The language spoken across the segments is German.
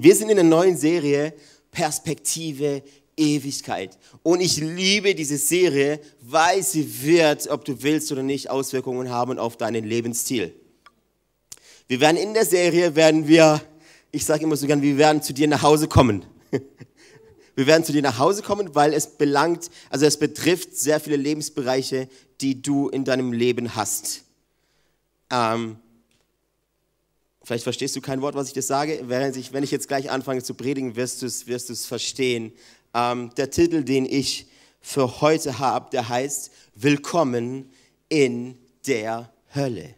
Wir sind in der neuen Serie Perspektive Ewigkeit. Und ich liebe diese Serie, weil sie wird, ob du willst oder nicht, Auswirkungen haben auf deinen Lebensstil. Wir werden in der Serie, werden wir, ich sage immer so gern, wir werden zu dir nach Hause kommen. Wir werden zu dir nach Hause kommen, weil es belangt, also es betrifft sehr viele Lebensbereiche, die du in deinem Leben hast. Ähm, Vielleicht verstehst du kein Wort, was ich dir sage. Wenn ich jetzt gleich anfange zu predigen, wirst du es wirst verstehen. Ähm, der Titel, den ich für heute habe, der heißt Willkommen in der Hölle.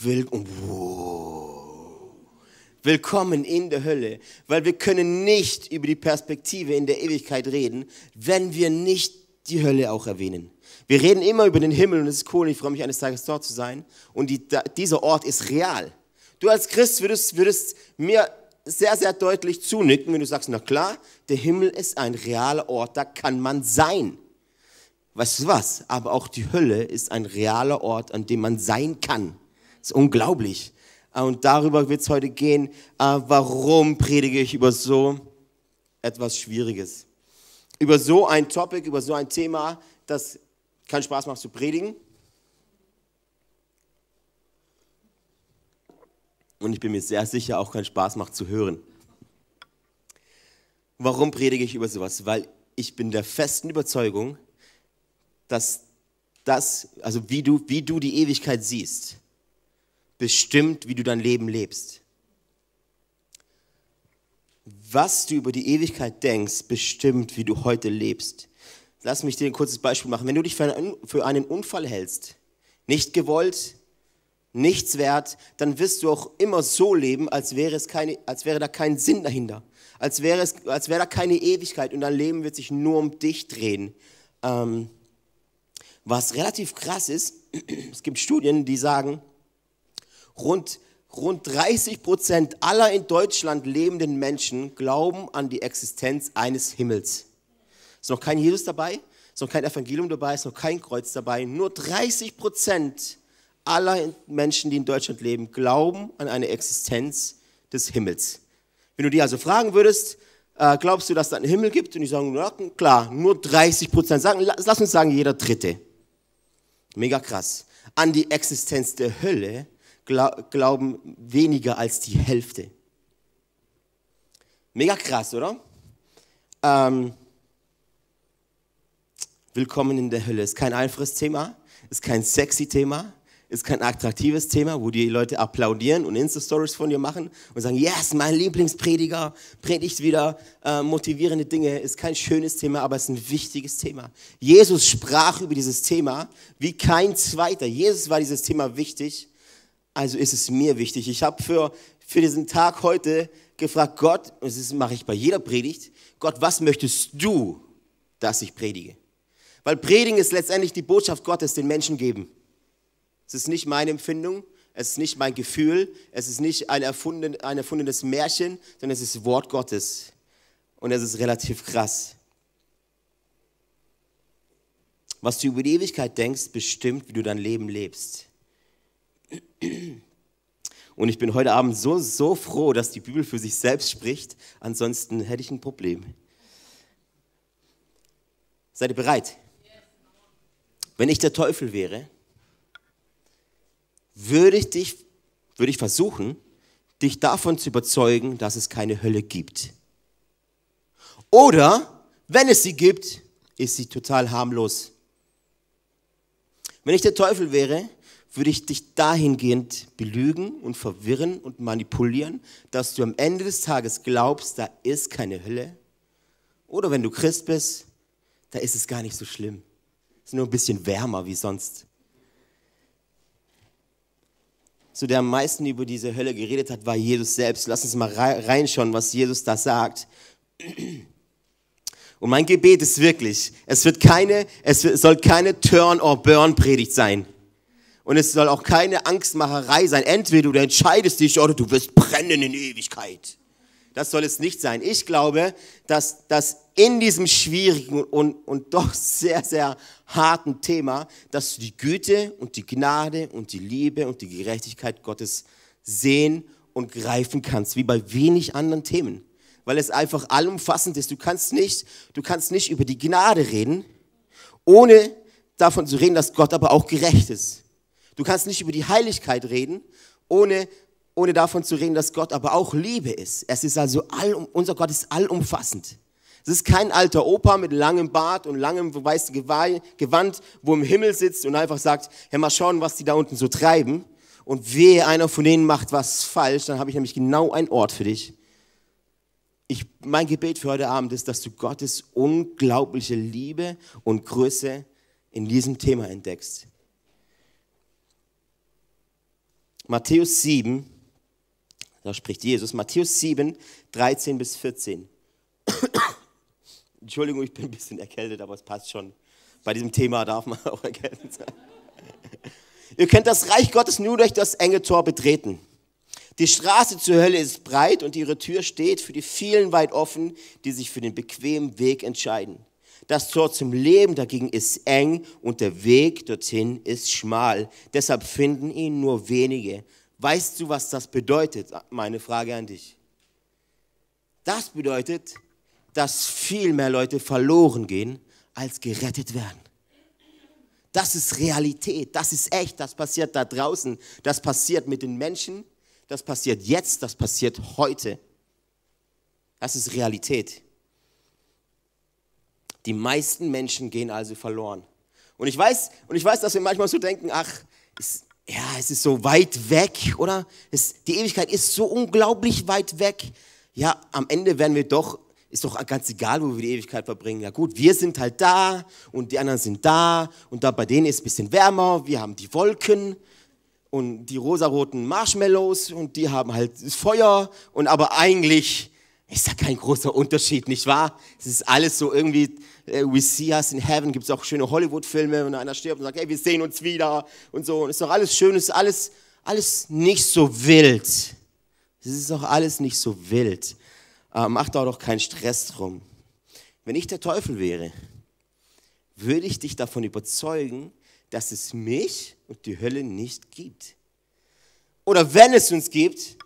Will wow. Willkommen in der Hölle, weil wir können nicht über die Perspektive in der Ewigkeit reden, wenn wir nicht die Hölle auch erwähnen. Wir reden immer über den Himmel und es ist cool ich freue mich eines Tages dort zu sein. Und die, da, dieser Ort ist real. Du als Christ würdest, würdest mir sehr, sehr deutlich zunicken, wenn du sagst, na klar, der Himmel ist ein realer Ort, da kann man sein. Weißt du was? Aber auch die Hölle ist ein realer Ort, an dem man sein kann. Das ist unglaublich. Und darüber wird es heute gehen, äh, warum predige ich über so etwas Schwieriges. Über so ein Topic, über so ein Thema, das keinen Spaß macht zu predigen. Und ich bin mir sehr sicher, auch keinen Spaß macht zu hören. Warum predige ich über sowas? Weil ich bin der festen Überzeugung, dass das, also wie du, wie du die Ewigkeit siehst, bestimmt, wie du dein Leben lebst. Was du über die Ewigkeit denkst, bestimmt, wie du heute lebst. Lass mich dir ein kurzes Beispiel machen. Wenn du dich für einen Unfall hältst, nicht gewollt, nichts wert, dann wirst du auch immer so leben, als wäre, es keine, als wäre da kein Sinn dahinter. Als wäre, es, als wäre da keine Ewigkeit und dein Leben wird sich nur um dich drehen. Ähm, was relativ krass ist, es gibt Studien, die sagen, rund, rund 30 Prozent aller in Deutschland lebenden Menschen glauben an die Existenz eines Himmels. Ist noch kein Jesus dabei, ist noch kein Evangelium dabei, ist noch kein Kreuz dabei. Nur 30 Prozent aller Menschen, die in Deutschland leben, glauben an eine Existenz des Himmels. Wenn du die also fragen würdest, äh, glaubst du, dass es einen Himmel gibt? Und die sagen, na, klar, nur 30 Prozent. lass uns sagen, jeder Dritte. Mega krass. An die Existenz der Hölle glauben weniger als die Hälfte. Mega krass, oder? Ähm, Willkommen in der Hölle. Ist kein einfaches Thema, ist kein sexy Thema, ist kein attraktives Thema, wo die Leute applaudieren und Insta-Stories von dir machen und sagen, yes, mein Lieblingsprediger predigt wieder äh, motivierende Dinge. Ist kein schönes Thema, aber es ist ein wichtiges Thema. Jesus sprach über dieses Thema wie kein zweiter. Jesus war dieses Thema wichtig, also ist es mir wichtig. Ich habe für, für diesen Tag heute gefragt, Gott, das mache ich bei jeder Predigt, Gott, was möchtest du, dass ich predige? Weil Predigen ist letztendlich die Botschaft Gottes den Menschen geben. Es ist nicht meine Empfindung, es ist nicht mein Gefühl, es ist nicht ein, erfunden, ein erfundenes Märchen, sondern es ist Wort Gottes. Und es ist relativ krass. Was du über die Ewigkeit denkst, bestimmt, wie du dein Leben lebst. Und ich bin heute Abend so, so froh, dass die Bibel für sich selbst spricht. Ansonsten hätte ich ein Problem. Seid ihr bereit? Wenn ich der Teufel wäre, würde ich dich, würde ich versuchen, dich davon zu überzeugen, dass es keine Hölle gibt. Oder, wenn es sie gibt, ist sie total harmlos. Wenn ich der Teufel wäre, würde ich dich dahingehend belügen und verwirren und manipulieren, dass du am Ende des Tages glaubst, da ist keine Hölle. Oder wenn du Christ bist, da ist es gar nicht so schlimm. Ist nur ein bisschen wärmer wie sonst. So der am meisten über diese Hölle geredet hat, war Jesus selbst. Lass uns mal reinschauen, was Jesus da sagt. Und mein Gebet ist wirklich, es wird keine, es soll keine Turn-or-Burn-Predigt sein. Und es soll auch keine Angstmacherei sein. Entweder du entscheidest dich oder du wirst brennen in Ewigkeit. Das soll es nicht sein. Ich glaube, dass, dass in diesem schwierigen und, und doch sehr, sehr harten Thema, dass du die Güte und die Gnade und die Liebe und die Gerechtigkeit Gottes sehen und greifen kannst, wie bei wenig anderen Themen, weil es einfach allumfassend ist. Du kannst nicht, du kannst nicht über die Gnade reden, ohne davon zu reden, dass Gott aber auch gerecht ist. Du kannst nicht über die Heiligkeit reden, ohne, ohne davon zu reden, dass Gott aber auch Liebe ist. Es ist also all, unser Gott ist allumfassend. Es ist kein alter Opa mit langem Bart und langem weißen Gewand, wo im Himmel sitzt und einfach sagt, ja mal schauen, was die da unten so treiben. Und wehe, einer von denen macht was falsch, dann habe ich nämlich genau einen Ort für dich. Ich, mein Gebet für heute Abend ist, dass du Gottes unglaubliche Liebe und Größe in diesem Thema entdeckst. Matthäus 7, da spricht Jesus, Matthäus 7, 13 bis 14. Entschuldigung, ich bin ein bisschen erkältet, aber es passt schon. Bei diesem Thema darf man auch erkältet sein. Ihr könnt das Reich Gottes nur durch das enge Tor betreten. Die Straße zur Hölle ist breit und ihre Tür steht für die vielen weit offen, die sich für den bequemen Weg entscheiden. Das Tor zum Leben dagegen ist eng und der Weg dorthin ist schmal. Deshalb finden ihn nur wenige. Weißt du, was das bedeutet? Meine Frage an dich. Das bedeutet, dass viel mehr Leute verloren gehen, als gerettet werden. Das ist Realität, das ist echt, das passiert da draußen, das passiert mit den Menschen, das passiert jetzt, das passiert heute. Das ist Realität. Die meisten Menschen gehen also verloren. Und ich weiß, und ich weiß, dass wir manchmal so denken, ach, es, ja, es ist so weit weg, oder? Es, die Ewigkeit ist so unglaublich weit weg. Ja, am Ende werden wir doch ist doch ganz egal, wo wir die Ewigkeit verbringen. Ja gut, wir sind halt da und die anderen sind da und da bei denen ist es ein bisschen wärmer, wir haben die Wolken und die rosaroten Marshmallows und die haben halt das Feuer und aber eigentlich ist da kein großer Unterschied, nicht wahr? Es ist alles so irgendwie, äh, we see us in heaven, gibt es auch schöne Hollywood-Filme, wenn einer stirbt und sagt, hey, wir sehen uns wieder und so. Und ist doch alles schön, ist alles, alles nicht so wild. Es ist doch alles nicht so wild äh, mach da doch keinen Stress drum. Wenn ich der Teufel wäre, würde ich dich davon überzeugen, dass es mich und die Hölle nicht gibt. Oder wenn es uns gibt,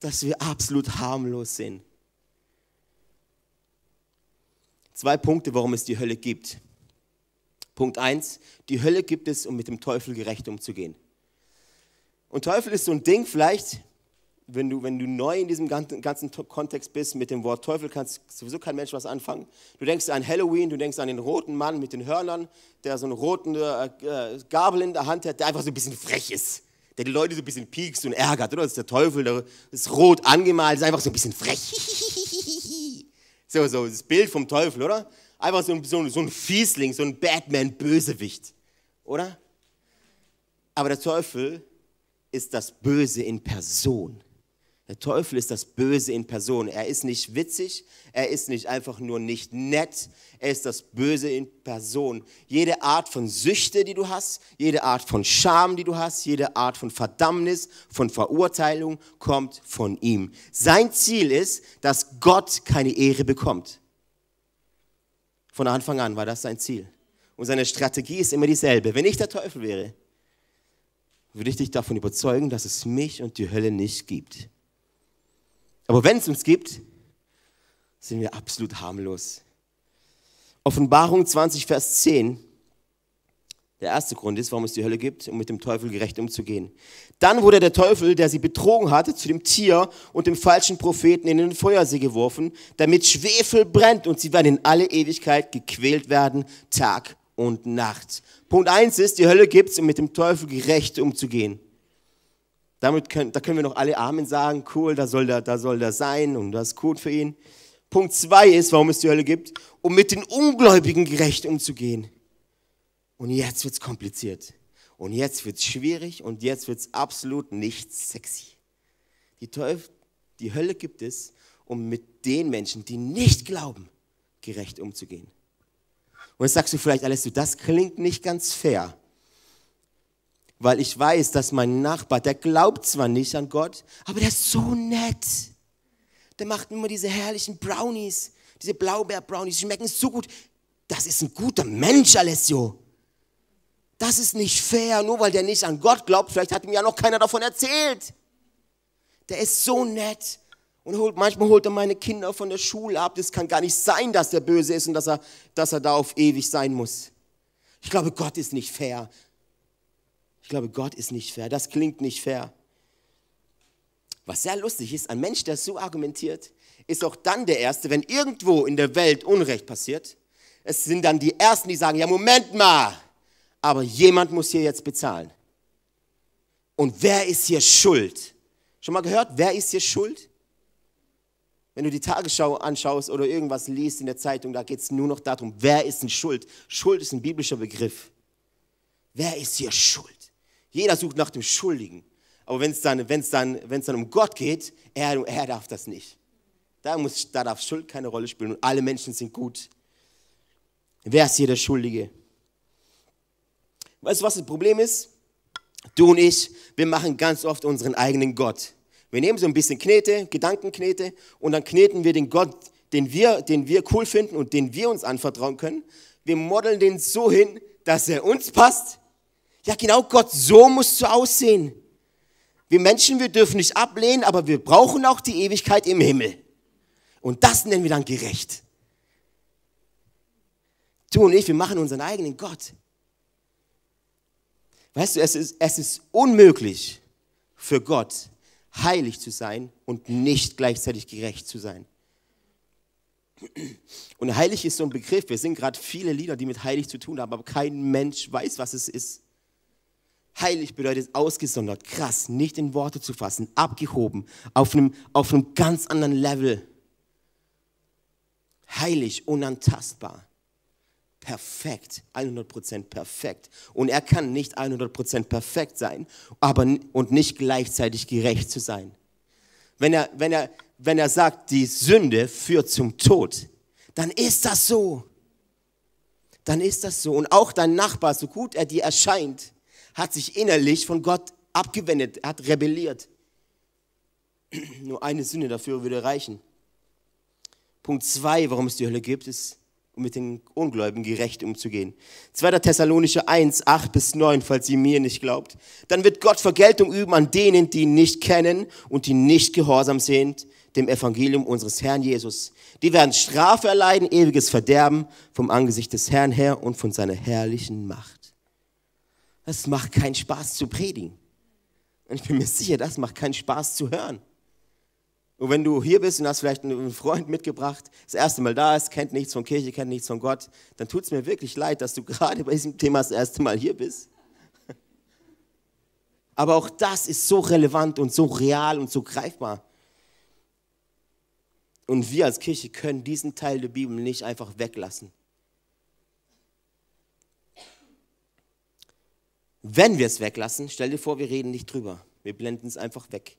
dass wir absolut harmlos sind. Zwei Punkte, warum es die Hölle gibt. Punkt eins: die Hölle gibt es, um mit dem Teufel gerecht umzugehen. Und Teufel ist so ein Ding, vielleicht wenn du, wenn du neu in diesem ganzen, ganzen Kontext bist, mit dem Wort Teufel kannst sowieso kein Mensch was anfangen. Du denkst an Halloween, du denkst an den roten Mann mit den Hörnern, der so eine roten äh, äh, Gabel in der Hand hat, der einfach so ein bisschen frech ist. Der die Leute so ein bisschen piekst und ärgert, oder? Das ist der Teufel, der ist rot angemalt, ist einfach so ein bisschen frech. So, so, das Bild vom Teufel, oder? Einfach so ein, so, so ein Fiesling, so ein Batman-Bösewicht, oder? Aber der Teufel ist das Böse in Person. Der Teufel ist das Böse in Person. Er ist nicht witzig, er ist nicht einfach nur nicht nett, er ist das Böse in Person. Jede Art von Süchte, die du hast, jede Art von Scham, die du hast, jede Art von Verdammnis, von Verurteilung kommt von ihm. Sein Ziel ist, dass Gott keine Ehre bekommt. Von Anfang an war das sein Ziel. Und seine Strategie ist immer dieselbe. Wenn ich der Teufel wäre, würde ich dich davon überzeugen, dass es mich und die Hölle nicht gibt. Aber wenn es uns gibt, sind wir absolut harmlos. Offenbarung 20, Vers 10. Der erste Grund ist, warum es die Hölle gibt, um mit dem Teufel gerecht umzugehen. Dann wurde der Teufel, der sie betrogen hatte, zu dem Tier und dem falschen Propheten in den Feuersee geworfen, damit Schwefel brennt und sie werden in alle Ewigkeit gequält werden, Tag und Nacht. Punkt 1 ist, die Hölle gibt es, um mit dem Teufel gerecht umzugehen. Damit können, da können wir noch alle Amen sagen, cool, da soll der, da soll der sein und das ist gut für ihn. Punkt zwei ist, warum es die Hölle gibt, um mit den Ungläubigen gerecht umzugehen. Und jetzt wird es kompliziert. Und jetzt wird es schwierig und jetzt wird es absolut nicht sexy. Die, Teufel, die Hölle gibt es, um mit den Menschen, die nicht glauben, gerecht umzugehen. Und jetzt sagst du vielleicht alles, das klingt nicht ganz fair weil ich weiß, dass mein Nachbar, der glaubt zwar nicht an Gott, aber der ist so nett. Der macht immer diese herrlichen Brownies, diese Blaubeer-Brownies, schmecken so gut. Das ist ein guter Mensch, Alessio. Das ist nicht fair, nur weil der nicht an Gott glaubt, vielleicht hat ihm ja noch keiner davon erzählt. Der ist so nett. Und holt, manchmal holt er meine Kinder von der Schule ab. Das kann gar nicht sein, dass der böse ist und dass er, dass er da auf ewig sein muss. Ich glaube, Gott ist nicht fair. Ich glaube, Gott ist nicht fair. Das klingt nicht fair. Was sehr lustig ist, ein Mensch, der so argumentiert, ist auch dann der Erste, wenn irgendwo in der Welt Unrecht passiert. Es sind dann die Ersten, die sagen, ja, Moment mal, aber jemand muss hier jetzt bezahlen. Und wer ist hier schuld? Schon mal gehört, wer ist hier schuld? Wenn du die Tagesschau anschaust oder irgendwas liest in der Zeitung, da geht es nur noch darum, wer ist denn schuld? Schuld ist ein biblischer Begriff. Wer ist hier schuld? Jeder sucht nach dem Schuldigen. Aber wenn es dann, wenn's dann, wenn's dann um Gott geht, er, er darf das nicht. Da, muss, da darf Schuld keine Rolle spielen und alle Menschen sind gut. Wer ist hier der Schuldige? Weißt du, was das Problem ist? Du und ich, wir machen ganz oft unseren eigenen Gott. Wir nehmen so ein bisschen Knete, Gedankenknete und dann kneten wir den Gott, den wir, den wir cool finden und den wir uns anvertrauen können. Wir modeln den so hin, dass er uns passt. Ja, genau, Gott, so musst du aussehen. Wir Menschen, wir dürfen nicht ablehnen, aber wir brauchen auch die Ewigkeit im Himmel. Und das nennen wir dann gerecht. Du und ich, wir machen unseren eigenen Gott. Weißt du, es ist, es ist unmöglich für Gott, heilig zu sein und nicht gleichzeitig gerecht zu sein. Und heilig ist so ein Begriff. Wir singen gerade viele Lieder, die mit heilig zu tun haben, aber kein Mensch weiß, was es ist. Heilig bedeutet ausgesondert, krass, nicht in Worte zu fassen, abgehoben, auf einem, auf einem ganz anderen Level. Heilig, unantastbar perfekt, 100% perfekt. Und er kann nicht 100% perfekt sein, aber und nicht gleichzeitig gerecht zu sein. Wenn er, wenn er, wenn er sagt, die Sünde führt zum Tod, dann ist das so. Dann ist das so. Und auch dein Nachbar, so gut er dir erscheint, hat sich innerlich von Gott abgewendet, hat rebelliert. Nur eine Sünde dafür würde reichen. Punkt zwei, warum es die Hölle gibt, ist, um mit den Ungläubigen gerecht umzugehen. 2. Thessalonische 1, 8 bis 9, falls ihr mir nicht glaubt. Dann wird Gott Vergeltung üben an denen, die ihn nicht kennen und die nicht gehorsam sind dem Evangelium unseres Herrn Jesus. Die werden Strafe erleiden, ewiges Verderben vom Angesicht des Herrn her und von seiner herrlichen Macht. Das macht keinen Spaß zu predigen. Und ich bin mir sicher, das macht keinen Spaß zu hören. Und wenn du hier bist und hast vielleicht einen Freund mitgebracht, das erste Mal da ist, kennt nichts von Kirche, kennt nichts von Gott, dann tut es mir wirklich leid, dass du gerade bei diesem Thema das erste Mal hier bist. Aber auch das ist so relevant und so real und so greifbar. Und wir als Kirche können diesen Teil der Bibel nicht einfach weglassen. Wenn wir es weglassen, stell dir vor, wir reden nicht drüber. Wir blenden es einfach weg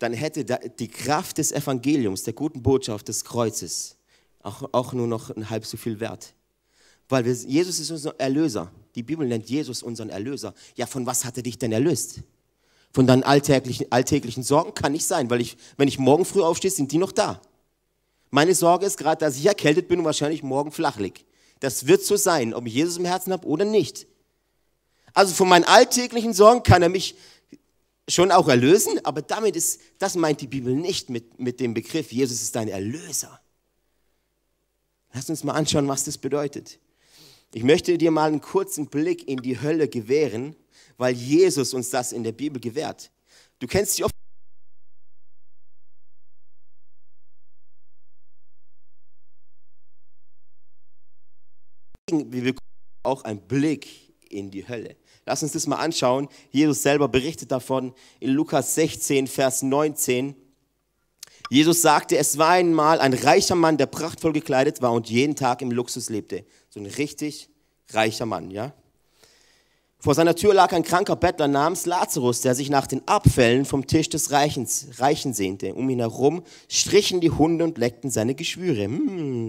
dann hätte die Kraft des Evangeliums, der guten Botschaft des Kreuzes, auch, auch nur noch ein halb so viel wert. Weil wir, Jesus ist unser Erlöser. Die Bibel nennt Jesus unseren Erlöser. Ja, von was hat er dich denn erlöst? Von deinen alltäglichen, alltäglichen Sorgen kann nicht sein, weil ich, wenn ich morgen früh aufstehe, sind die noch da. Meine Sorge ist gerade, dass ich erkältet bin und wahrscheinlich morgen flach lieg. Das wird so sein, ob ich Jesus im Herzen habe oder nicht. Also von meinen alltäglichen Sorgen kann er mich schon auch erlösen, aber damit ist, das meint die Bibel nicht mit, mit dem Begriff, Jesus ist dein Erlöser. Lass uns mal anschauen, was das bedeutet. Ich möchte dir mal einen kurzen Blick in die Hölle gewähren, weil Jesus uns das in der Bibel gewährt. Du kennst die oft wir bekommen auch einen Blick in die Hölle. Lass uns das mal anschauen. Jesus selber berichtet davon in Lukas 16, Vers 19. Jesus sagte, es war einmal ein reicher Mann, der prachtvoll gekleidet war und jeden Tag im Luxus lebte. So ein richtig reicher Mann, ja? Vor seiner Tür lag ein kranker Bettler namens Lazarus, der sich nach den Abfällen vom Tisch des Reichens, Reichen sehnte. Um ihn herum strichen die Hunde und leckten seine Geschwüre. Mmh.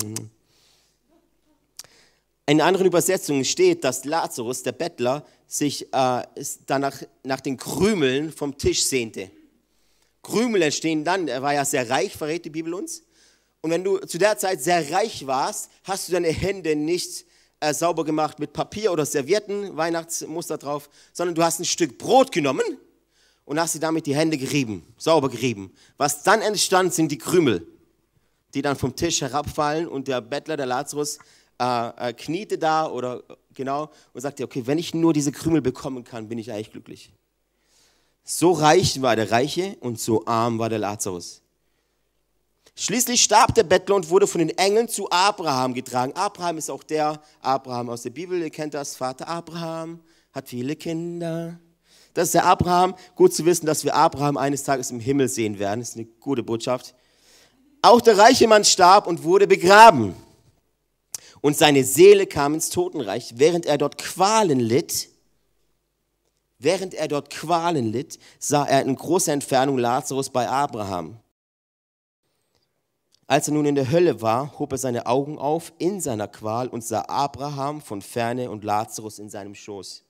In anderen Übersetzungen steht, dass Lazarus, der Bettler, sich äh, danach nach den Krümeln vom Tisch sehnte. Krümel entstehen dann, er war ja sehr reich, verrät die Bibel uns. Und wenn du zu der Zeit sehr reich warst, hast du deine Hände nicht äh, sauber gemacht mit Papier oder Servietten, Weihnachtsmuster drauf, sondern du hast ein Stück Brot genommen und hast dir damit die Hände gerieben, sauber gerieben. Was dann entstand, sind die Krümel, die dann vom Tisch herabfallen und der Bettler, der Lazarus, äh, äh, kniete da oder genau und sagte, okay, wenn ich nur diese Krümel bekommen kann, bin ich eigentlich glücklich. So reich war der Reiche und so arm war der Lazarus. Schließlich starb der Bettler und wurde von den Engeln zu Abraham getragen. Abraham ist auch der Abraham aus der Bibel, ihr kennt das, Vater Abraham, hat viele Kinder. Das ist der Abraham. Gut zu wissen, dass wir Abraham eines Tages im Himmel sehen werden. Das ist eine gute Botschaft. Auch der reiche Mann starb und wurde begraben. Und seine Seele kam ins Totenreich, während er dort Qualen litt. Während er dort Qualen litt, sah er in großer Entfernung Lazarus bei Abraham. Als er nun in der Hölle war, hob er seine Augen auf in seiner Qual und sah Abraham von ferne und Lazarus in seinem Schoß.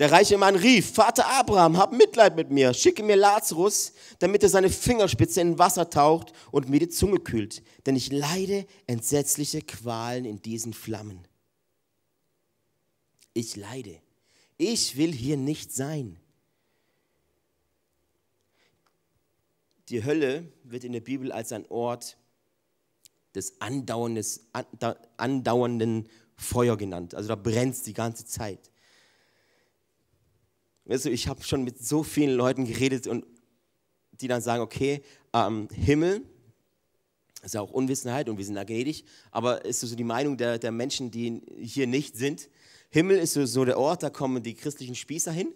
Der reiche Mann rief, Vater Abraham, hab Mitleid mit mir, schicke mir Lazarus, damit er seine Fingerspitze in Wasser taucht und mir die Zunge kühlt, denn ich leide entsetzliche Qualen in diesen Flammen. Ich leide. Ich will hier nicht sein. Die Hölle wird in der Bibel als ein Ort des andauernden Feuer genannt. Also da brennt es die ganze Zeit. Weißt ich habe schon mit so vielen Leuten geredet und die dann sagen, okay, ähm, Himmel, ist ja auch Unwissenheit und wir sind da gnädig, aber ist so die Meinung der, der Menschen, die hier nicht sind. Himmel ist so, so der Ort, da kommen die christlichen Spießer hin.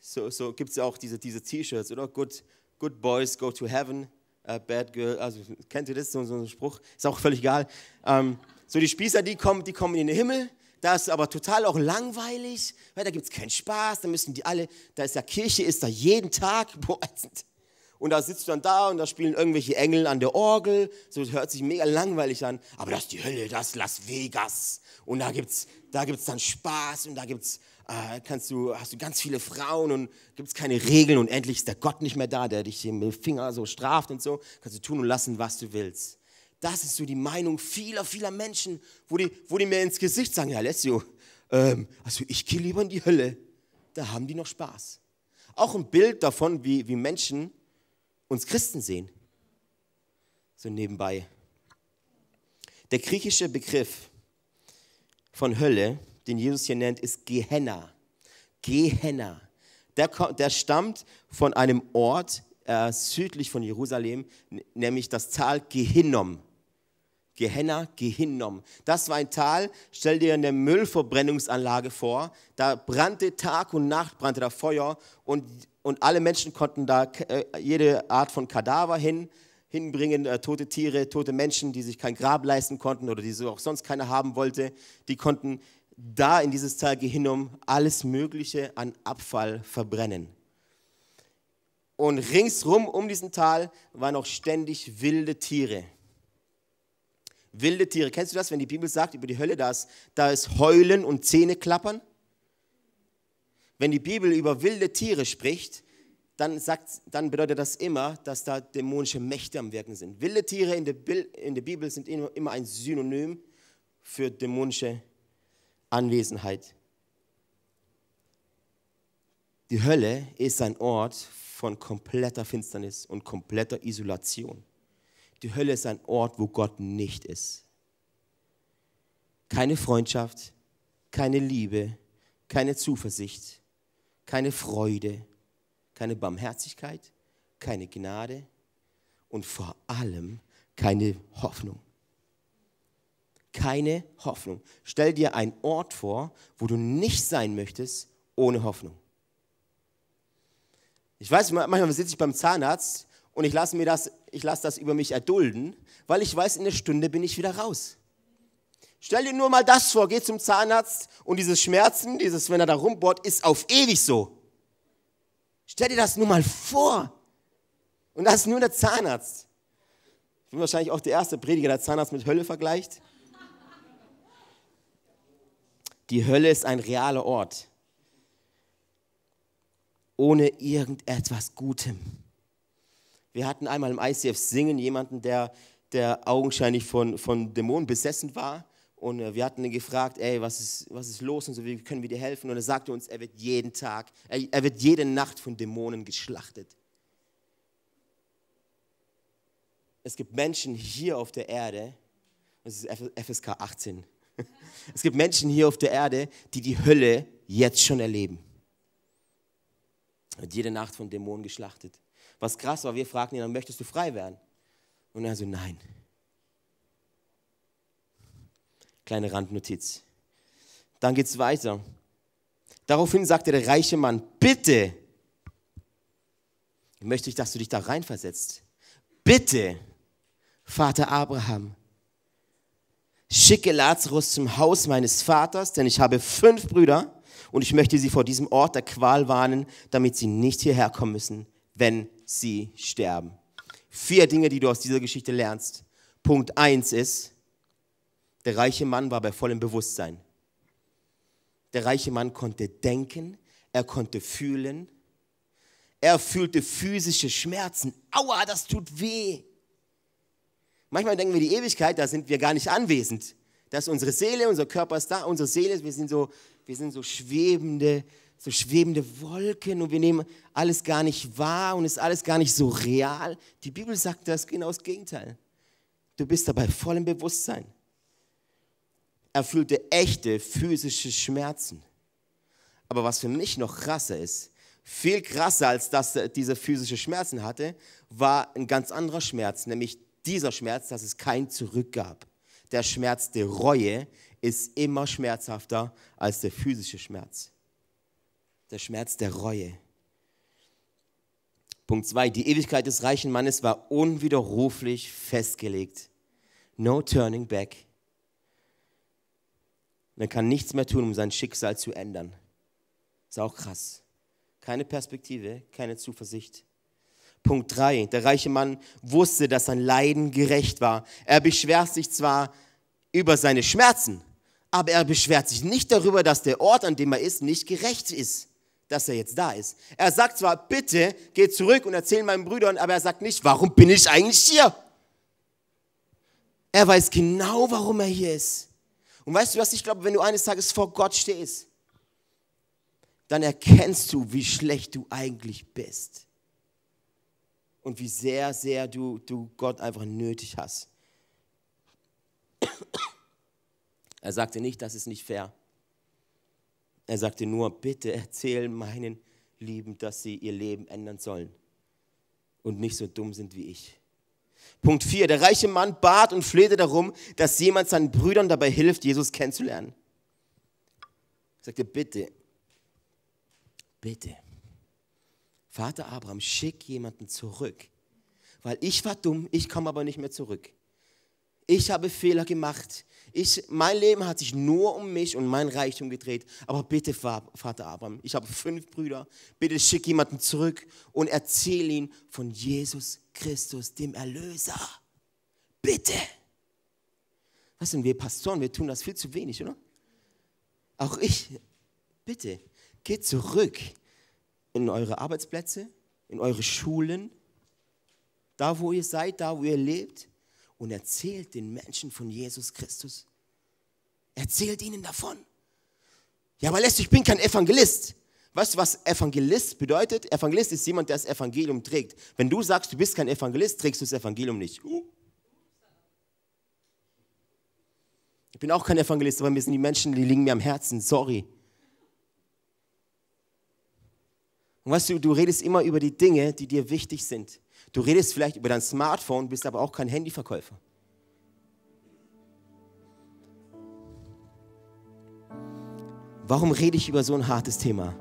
So, so gibt es ja auch diese, diese T-Shirts, oder? Good, good boys go to heaven, uh, bad girl, also kennt ihr das, so, so ein Spruch? Ist auch völlig egal. Ähm, so die Spießer, die kommen, die kommen in den Himmel das ist aber total auch langweilig, weil da gibt es keinen Spaß, da müssen die alle, da ist ja Kirche, ist da jeden Tag, boah, und da sitzt du dann da und da spielen irgendwelche Engel an der Orgel, so hört sich mega langweilig an, aber das ist die Hölle, das ist Las Vegas und da gibt's, da gibt's dann Spaß und da gibt's, äh, kannst du, hast du ganz viele Frauen und gibt es keine Regeln und endlich ist der Gott nicht mehr da, der dich mit dem Finger so straft und so, kannst du tun und lassen, was du willst. Das ist so die Meinung vieler, vieler Menschen, wo die, wo die mir ins Gesicht sagen, ja, Alessio, ähm, also ich gehe lieber in die Hölle. Da haben die noch Spaß. Auch ein Bild davon, wie, wie Menschen uns Christen sehen. So nebenbei. Der griechische Begriff von Hölle, den Jesus hier nennt, ist Gehenna. Gehenna. Der, der stammt von einem Ort äh, südlich von Jerusalem, nämlich das Tal Gehinnom. Gehenna, Gehinnom. Das war ein Tal, stell dir eine Müllverbrennungsanlage vor. Da brannte Tag und Nacht, brannte da Feuer und, und alle Menschen konnten da äh, jede Art von Kadaver hin, hinbringen, äh, tote Tiere, tote Menschen, die sich kein Grab leisten konnten oder die so auch sonst keiner haben wollte. Die konnten da in dieses Tal Gehinnom alles Mögliche an Abfall verbrennen. Und ringsrum um diesen Tal waren auch ständig wilde Tiere wilde Tiere. Kennst du das, wenn die Bibel sagt über die Hölle, da ist, da ist Heulen und Zähne klappern? Wenn die Bibel über wilde Tiere spricht, dann, sagt, dann bedeutet das immer, dass da dämonische Mächte am Wirken sind. Wilde Tiere in der, in der Bibel sind immer ein Synonym für dämonische Anwesenheit. Die Hölle ist ein Ort von kompletter Finsternis und kompletter Isolation. Die Hölle ist ein Ort, wo Gott nicht ist. Keine Freundschaft, keine Liebe, keine Zuversicht, keine Freude, keine Barmherzigkeit, keine Gnade und vor allem keine Hoffnung. Keine Hoffnung. Stell dir einen Ort vor, wo du nicht sein möchtest ohne Hoffnung. Ich weiß, manchmal sitze ich beim Zahnarzt und ich lasse mir das, ich lasse das über mich erdulden, weil ich weiß, in der Stunde bin ich wieder raus. Stell dir nur mal das vor, geh zum Zahnarzt und dieses Schmerzen, dieses, wenn er da rumbohrt, ist auf ewig so. Stell dir das nur mal vor. Und das ist nur der Zahnarzt. Ich bin wahrscheinlich auch der erste Prediger, der Zahnarzt mit Hölle vergleicht. Die Hölle ist ein realer Ort. Ohne irgendetwas Gutem. Wir hatten einmal im ICF Singen jemanden, der, der augenscheinlich von, von Dämonen besessen war Und äh, wir hatten ihn gefragt, ey, was ist, was ist los und so, wie können wir dir helfen? Und er sagte uns, er wird jeden Tag, er, er wird jede Nacht von Dämonen geschlachtet. Es gibt Menschen hier auf der Erde, das ist FSK 18, es gibt Menschen hier auf der Erde, die die Hölle jetzt schon erleben. Er Wird jede Nacht von Dämonen geschlachtet. Was krass war, wir fragten ihn, dann möchtest du frei werden? Und er so, nein. Kleine Randnotiz. Dann geht es weiter. Daraufhin sagte der reiche Mann, bitte, möchte ich, dass du dich da reinversetzt. Bitte, Vater Abraham, schicke Lazarus zum Haus meines Vaters, denn ich habe fünf Brüder und ich möchte sie vor diesem Ort der Qual warnen, damit sie nicht hierher kommen müssen, wenn sie sterben. Vier Dinge, die du aus dieser Geschichte lernst. Punkt eins ist, der reiche Mann war bei vollem Bewusstsein. Der reiche Mann konnte denken, er konnte fühlen. Er fühlte physische Schmerzen. Aua, das tut weh. Manchmal denken wir die Ewigkeit, da sind wir gar nicht anwesend. Da ist unsere Seele, unser Körper ist da, unsere Seele, wir sind so, wir sind so schwebende, so schwebende Wolken und wir nehmen alles gar nicht wahr und ist alles gar nicht so real. Die Bibel sagt das genau das Gegenteil. Du bist dabei voll im Bewusstsein. Er fühlte echte physische Schmerzen. Aber was für mich noch krasser ist, viel krasser als dass er diese physische Schmerzen hatte, war ein ganz anderer Schmerz, nämlich dieser Schmerz, dass es kein Zurück gab. Der Schmerz der Reue ist immer schmerzhafter als der physische Schmerz. Der Schmerz der Reue. Punkt 2. Die Ewigkeit des reichen Mannes war unwiderruflich festgelegt. No turning back. Man kann nichts mehr tun, um sein Schicksal zu ändern. Ist auch krass. Keine Perspektive, keine Zuversicht. Punkt 3. Der reiche Mann wusste, dass sein Leiden gerecht war. Er beschwert sich zwar über seine Schmerzen, aber er beschwert sich nicht darüber, dass der Ort, an dem er ist, nicht gerecht ist, dass er jetzt da ist. Er sagt zwar, bitte geh zurück und erzähl meinen Brüdern, aber er sagt nicht, warum bin ich eigentlich hier? Er weiß genau, warum er hier ist. Und weißt du was, ich glaube, wenn du eines Tages vor Gott stehst, dann erkennst du, wie schlecht du eigentlich bist. Und wie sehr, sehr du, du Gott einfach nötig hast. Er sagte nicht, das ist nicht fair. Er sagte nur, bitte erzähl meinen Lieben, dass sie ihr Leben ändern sollen und nicht so dumm sind wie ich. Punkt 4. Der reiche Mann bat und flehte darum, dass jemand seinen Brüdern dabei hilft, Jesus kennenzulernen. Er sagte, bitte, bitte, Vater Abraham, schick jemanden zurück, weil ich war dumm, ich komme aber nicht mehr zurück. Ich habe Fehler gemacht. Ich, mein Leben hat sich nur um mich und mein Reichtum gedreht. Aber bitte, Vater Abraham, ich habe fünf Brüder. Bitte schick jemanden zurück und erzähl ihnen von Jesus Christus, dem Erlöser. Bitte. Was sind wir Pastoren? Wir tun das viel zu wenig, oder? Auch ich. Bitte, geht zurück in eure Arbeitsplätze, in eure Schulen, da wo ihr seid, da wo ihr lebt und erzählt den Menschen von Jesus Christus. Erzählt ihnen davon. Ja, aber lässt, ich bin kein Evangelist. Weißt du, was Evangelist bedeutet? Evangelist ist jemand, der das Evangelium trägt. Wenn du sagst, du bist kein Evangelist, trägst du das Evangelium nicht. Ich bin auch kein Evangelist, aber mir sind die Menschen, die liegen mir am Herzen. Sorry. Und weißt du, du redest immer über die Dinge, die dir wichtig sind. Du redest vielleicht über dein Smartphone, bist aber auch kein Handyverkäufer. Warum rede ich über so ein hartes Thema?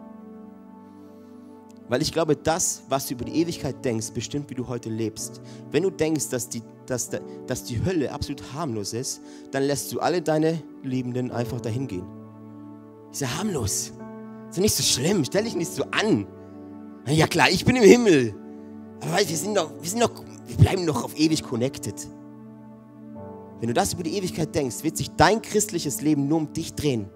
Weil ich glaube, das, was du über die Ewigkeit denkst, bestimmt, wie du heute lebst. Wenn du denkst, dass die, dass, dass die Hölle absolut harmlos ist, dann lässt du alle deine Liebenden einfach dahin gehen. Ist ja harmlos. Ist ja nicht so schlimm. Stell dich nicht so an. Ja klar, ich bin im Himmel. Aber wir sind doch, wir sind doch, wir bleiben doch auf ewig connected. Wenn du das über die Ewigkeit denkst, wird sich dein christliches Leben nur um dich drehen.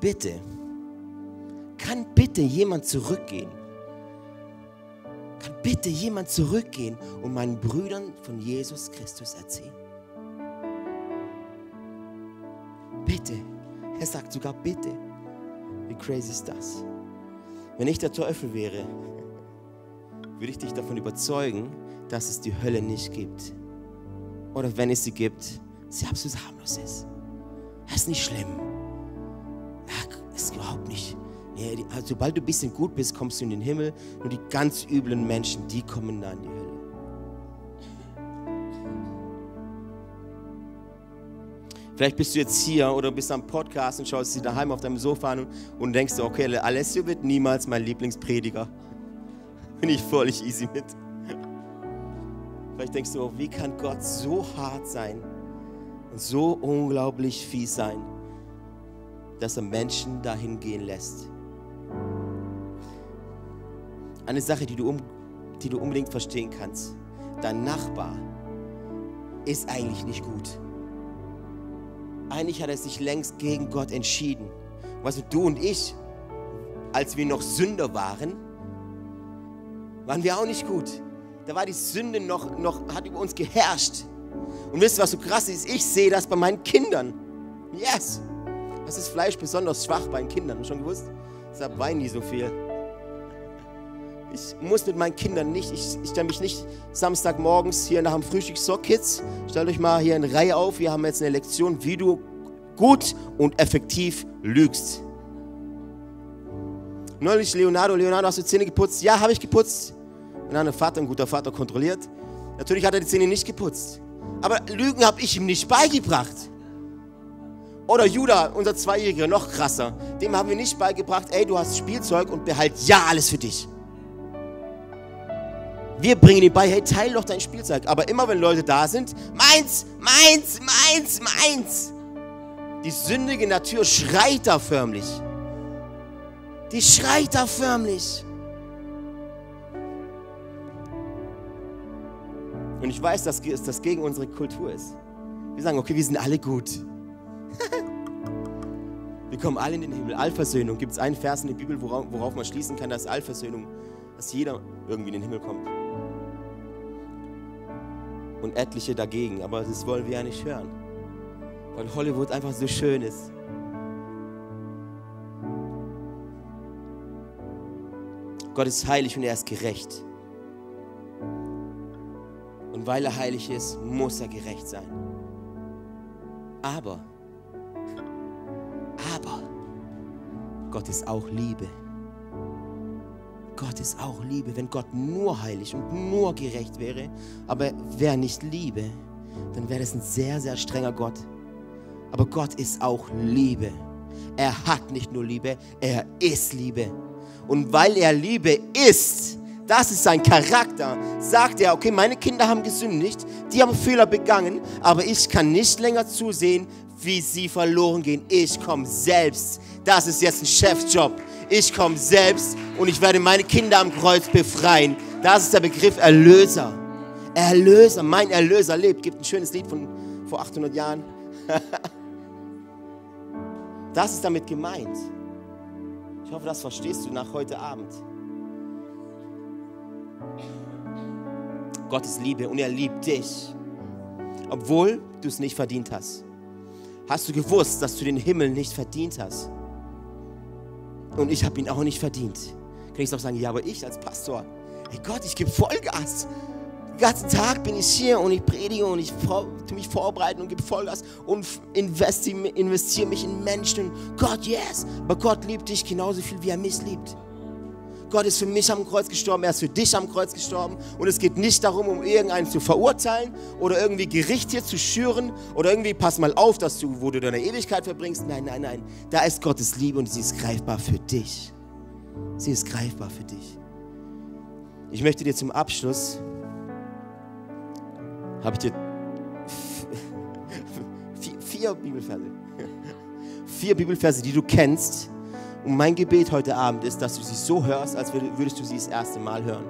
Bitte, kann bitte jemand zurückgehen? Kann bitte jemand zurückgehen und meinen Brüdern von Jesus Christus erzählen. Bitte. Er sagt sogar bitte. Wie crazy ist das? Wenn ich der Teufel wäre, würde ich dich davon überzeugen, dass es die Hölle nicht gibt. Oder wenn es sie gibt, sie absolut harmlos ist. Das ist nicht schlimm. Das ist überhaupt nicht. Nee, also sobald du ein bisschen gut bist, kommst du in den Himmel. Nur die ganz üblen Menschen, die kommen dann in die Hölle. Vielleicht bist du jetzt hier oder bist am Podcast und schaust dich daheim auf deinem Sofa an und denkst, okay, Alessio wird niemals mein Lieblingsprediger. Bin ich völlig easy mit. Vielleicht denkst du, wie kann Gott so hart sein und so unglaublich fies sein, dass er Menschen dahin gehen lässt. Eine Sache, die du, um, die du unbedingt verstehen kannst. Dein Nachbar ist eigentlich nicht gut. Eigentlich hat er sich längst gegen Gott entschieden. Weißt du, du und ich, als wir noch Sünder waren, waren wir auch nicht gut. Da war die Sünde noch, noch, hat über uns geherrscht. Und wisst ihr, was so krass ist? Ich sehe das bei meinen Kindern. Yes. Das ist Fleisch besonders schwach bei den Kindern. Schon gewusst? Deshalb weinen die so viel. Ich muss mit meinen Kindern nicht, ich, ich stelle mich nicht Samstagmorgens hier nach dem Frühstück, so Kids, stellt euch mal hier in Reihe auf. Wir haben jetzt eine Lektion, wie du gut und effektiv lügst. Neulich Leonardo, Leonardo, hast du Zähne geputzt? Ja, habe ich geputzt. Und dann Vater, ein guter Vater kontrolliert. Natürlich hat er die Zähne nicht geputzt. Aber Lügen habe ich ihm nicht beigebracht. Oder Judah, unser Zweijähriger, noch krasser. Dem haben wir nicht beigebracht, ey, du hast Spielzeug und behalt ja alles für dich. Wir bringen ihm bei, hey, teil doch dein Spielzeug. Aber immer wenn Leute da sind, meins, meins, meins, meins. Die sündige Natur schreit da förmlich. Die schreit da förmlich. Und ich weiß, dass das gegen unsere Kultur ist. Wir sagen, okay, wir sind alle gut. wir kommen alle in den Himmel. Allversöhnung. Gibt es einen Vers in der Bibel, worauf, worauf man schließen kann, dass Allversöhnung, dass jeder irgendwie in den Himmel kommt. Und etliche dagegen. Aber das wollen wir ja nicht hören. Weil Hollywood einfach so schön ist. Gott ist heilig und er ist gerecht. Und weil er heilig ist, muss er gerecht sein. Aber, aber, Gott ist auch Liebe. Gott ist auch Liebe. Wenn Gott nur heilig und nur gerecht wäre, aber wäre nicht Liebe, dann wäre das ein sehr, sehr strenger Gott. Aber Gott ist auch Liebe. Er hat nicht nur Liebe, er ist Liebe. Und weil er Liebe ist, das ist sein Charakter. Sagt er, okay, meine Kinder haben gesündigt, die haben Fehler begangen, aber ich kann nicht länger zusehen, wie sie verloren gehen. Ich komme selbst. Das ist jetzt ein Chefjob. Ich komme selbst und ich werde meine Kinder am Kreuz befreien. Das ist der Begriff Erlöser. Erlöser, mein Erlöser lebt. Gibt ein schönes Lied von vor 800 Jahren. das ist damit gemeint. Ich hoffe, das verstehst du nach heute Abend. Gott ist Liebe und er liebt dich, obwohl du es nicht verdient hast. Hast du gewusst, dass du den Himmel nicht verdient hast? Und ich habe ihn auch nicht verdient. Kann ich doch sagen, ja, aber ich als Pastor, hey Gott, ich gebe Vollgas. Den ganzen Tag bin ich hier und ich predige und ich tue mich vorbereiten und gebe Vollgas und investiere investier mich in Menschen. Gott, yes. Aber Gott liebt dich genauso viel, wie er mich liebt. Gott ist für mich am Kreuz gestorben, er ist für dich am Kreuz gestorben. Und es geht nicht darum, um irgendeinen zu verurteilen oder irgendwie Gericht hier zu schüren oder irgendwie, pass mal auf, dass du, wo du deine Ewigkeit verbringst. Nein, nein, nein. Da ist Gottes Liebe und sie ist greifbar für dich. Sie ist greifbar für dich. Ich möchte dir zum Abschluss, habe ich dir vier, Bibelverse, vier Bibelverse, die du kennst, und mein Gebet heute Abend ist, dass du sie so hörst, als würdest du sie das erste Mal hören.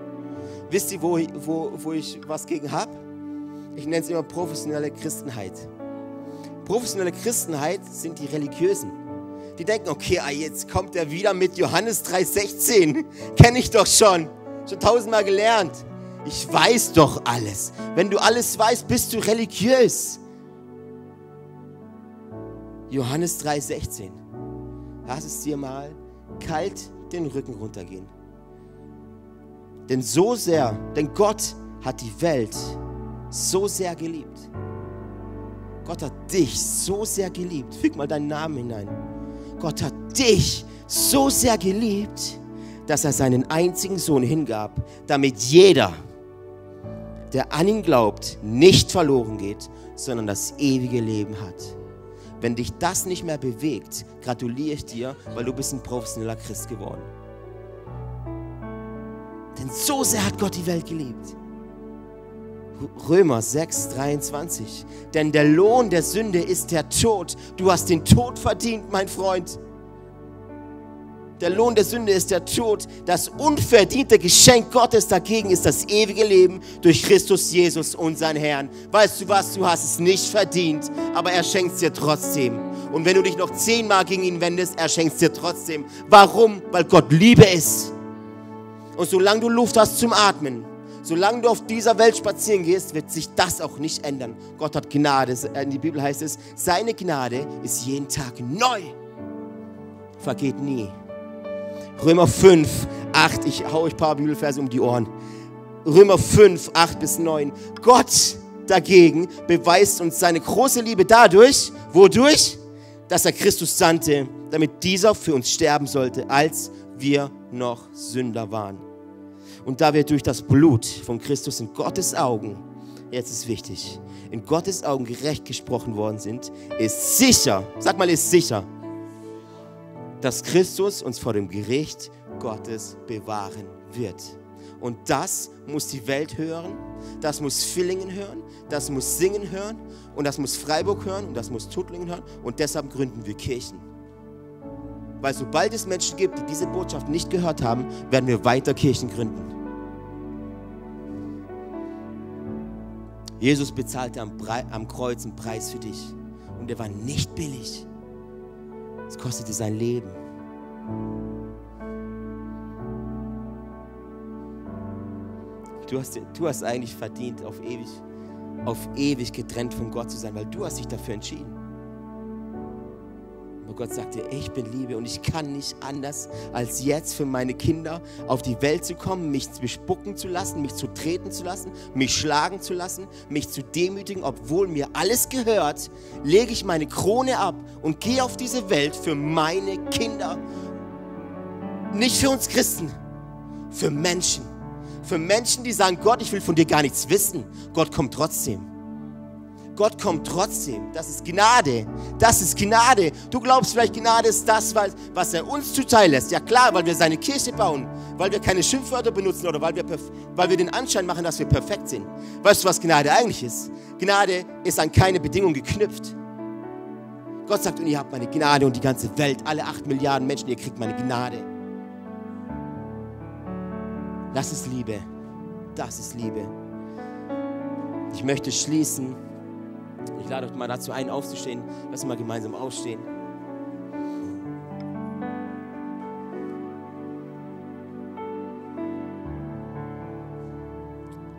Wisst ihr, wo, wo, wo ich was gegen habe? Ich nenne es immer professionelle Christenheit. Professionelle Christenheit sind die Religiösen. Die denken, okay, ah, jetzt kommt er wieder mit Johannes 3,16. Kenne ich doch schon. Schon tausendmal gelernt. Ich weiß doch alles. Wenn du alles weißt, bist du religiös. Johannes 3,16. Lass es dir mal kalt den Rücken runtergehen. Denn so sehr, denn Gott hat die Welt so sehr geliebt. Gott hat dich so sehr geliebt. Füg mal deinen Namen hinein. Gott hat dich so sehr geliebt, dass er seinen einzigen Sohn hingab, damit jeder, der an ihn glaubt, nicht verloren geht, sondern das ewige Leben hat. Wenn dich das nicht mehr bewegt, gratuliere ich dir, weil du bist ein professioneller Christ geworden. Denn so sehr hat Gott die Welt geliebt. Römer 6, 23. Denn der Lohn der Sünde ist der Tod. Du hast den Tod verdient, mein Freund. Der Lohn der Sünde ist der Tod. Das unverdiente Geschenk Gottes dagegen ist das ewige Leben durch Christus Jesus, unseren Herrn. Weißt du was? Du hast es nicht verdient, aber er schenkt es dir trotzdem. Und wenn du dich noch zehnmal gegen ihn wendest, er schenkt es dir trotzdem. Warum? Weil Gott Liebe ist. Und solange du Luft hast zum Atmen, solange du auf dieser Welt spazieren gehst, wird sich das auch nicht ändern. Gott hat Gnade. In der Bibel heißt es, seine Gnade ist jeden Tag neu. Vergeht nie. Römer 5, 8, ich hau euch ein paar Bibelverse um die Ohren. Römer 5, 8 bis 9. Gott dagegen beweist uns seine große Liebe dadurch, wodurch? Dass er Christus sandte, damit dieser für uns sterben sollte, als wir noch Sünder waren. Und da wir durch das Blut von Christus in Gottes Augen, jetzt ist wichtig, in Gottes Augen gerecht gesprochen worden sind, ist sicher, sag mal, ist sicher, dass Christus uns vor dem Gericht Gottes bewahren wird. Und das muss die Welt hören, das muss Villingen hören, das muss Singen hören und das muss Freiburg hören und das muss Tuttlingen hören und deshalb gründen wir Kirchen. Weil sobald es Menschen gibt, die diese Botschaft nicht gehört haben, werden wir weiter Kirchen gründen. Jesus bezahlte am, am Kreuz einen Preis für dich und der war nicht billig. Es kostete sein Leben. Du hast, du hast eigentlich verdient, auf ewig, auf ewig getrennt von Gott zu sein, weil du hast dich dafür entschieden. Aber Gott sagt dir, ich bin Liebe und ich kann nicht anders, als jetzt für meine Kinder auf die Welt zu kommen, mich bespucken zu lassen, mich zu treten zu lassen, mich schlagen zu lassen, mich zu demütigen, obwohl mir alles gehört, lege ich meine Krone ab und gehe auf diese Welt für meine Kinder. Nicht für uns Christen, für Menschen. Für Menschen, die sagen, Gott, ich will von dir gar nichts wissen. Gott kommt trotzdem. Gott kommt trotzdem. Das ist Gnade. Das ist Gnade. Du glaubst vielleicht, Gnade ist das, was er uns zuteil lässt. Ja klar, weil wir seine Kirche bauen, weil wir keine Schimpfwörter benutzen oder weil wir, weil wir den Anschein machen, dass wir perfekt sind. Weißt du, was Gnade eigentlich ist? Gnade ist an keine Bedingung geknüpft. Gott sagt, und ihr habt meine Gnade und die ganze Welt, alle acht Milliarden Menschen, ihr kriegt meine Gnade. Das ist Liebe. Das ist Liebe. Ich möchte schließen. Ich lade euch mal dazu ein, aufzustehen. Lass uns mal gemeinsam aufstehen.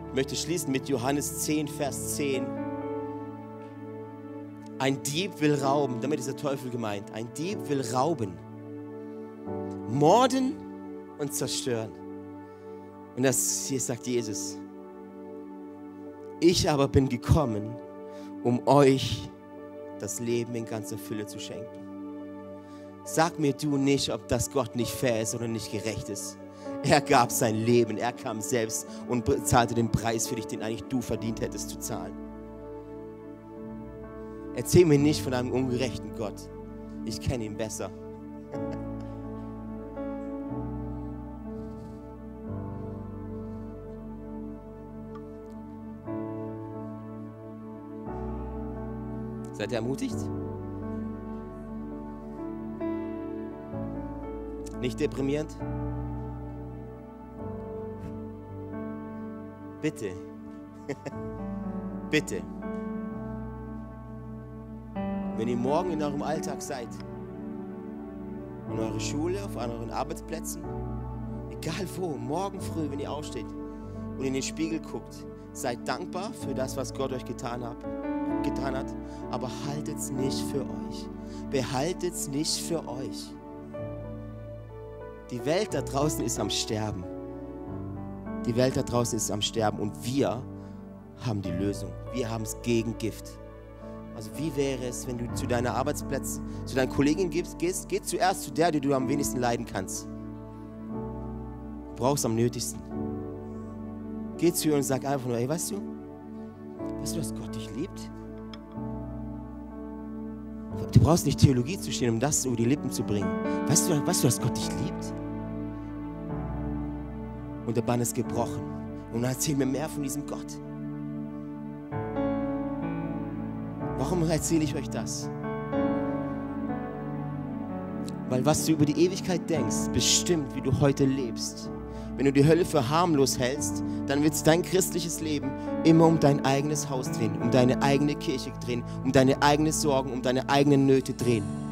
Ich möchte schließen mit Johannes 10, Vers 10. Ein Dieb will rauben, damit ist der Teufel gemeint. Ein Dieb will rauben, morden und zerstören. Und das hier sagt Jesus. Ich aber bin gekommen, um euch das Leben in ganzer Fülle zu schenken. Sag mir du nicht, ob das Gott nicht fair ist oder nicht gerecht ist. Er gab sein Leben, er kam selbst und bezahlte den Preis für dich, den eigentlich du verdient hättest zu zahlen. Erzähl mir nicht von einem ungerechten Gott. Ich kenne ihn besser. Seid ihr ermutigt? Nicht deprimierend? Bitte. Bitte. Wenn ihr morgen in eurem Alltag seid, in eurer Schule, auf euren Arbeitsplätzen, egal wo, morgen früh, wenn ihr aufsteht und in den Spiegel guckt, seid dankbar für das, was Gott euch getan hat, getan hat aber haltet es nicht für euch. Behaltet es nicht für euch. Die Welt da draußen ist am Sterben. Die Welt da draußen ist am Sterben und wir haben die Lösung. Wir haben es gegen Gift. Also wie wäre es, wenn du zu deiner Arbeitsplatz, zu deinen Kollegin gehst, gehst, geh zuerst zu der, die du am wenigsten leiden kannst. Du brauchst am nötigsten. Geh zu ihr und sag einfach nur, hey, weißt du, weißt du, dass Gott dich liebt? Du brauchst nicht Theologie zu stehen, um das über die Lippen zu bringen. Weißt du, weißt du, dass Gott dich liebt? Und der Bann ist gebrochen. Und dann erzähl mir mehr von diesem Gott. Warum erzähle ich euch das? Weil was du über die Ewigkeit denkst, bestimmt, wie du heute lebst. Wenn du die Hölle für harmlos hältst, dann wird dein christliches Leben immer um dein eigenes Haus drehen, um deine eigene Kirche drehen, um deine eigenen Sorgen, um deine eigenen Nöte drehen.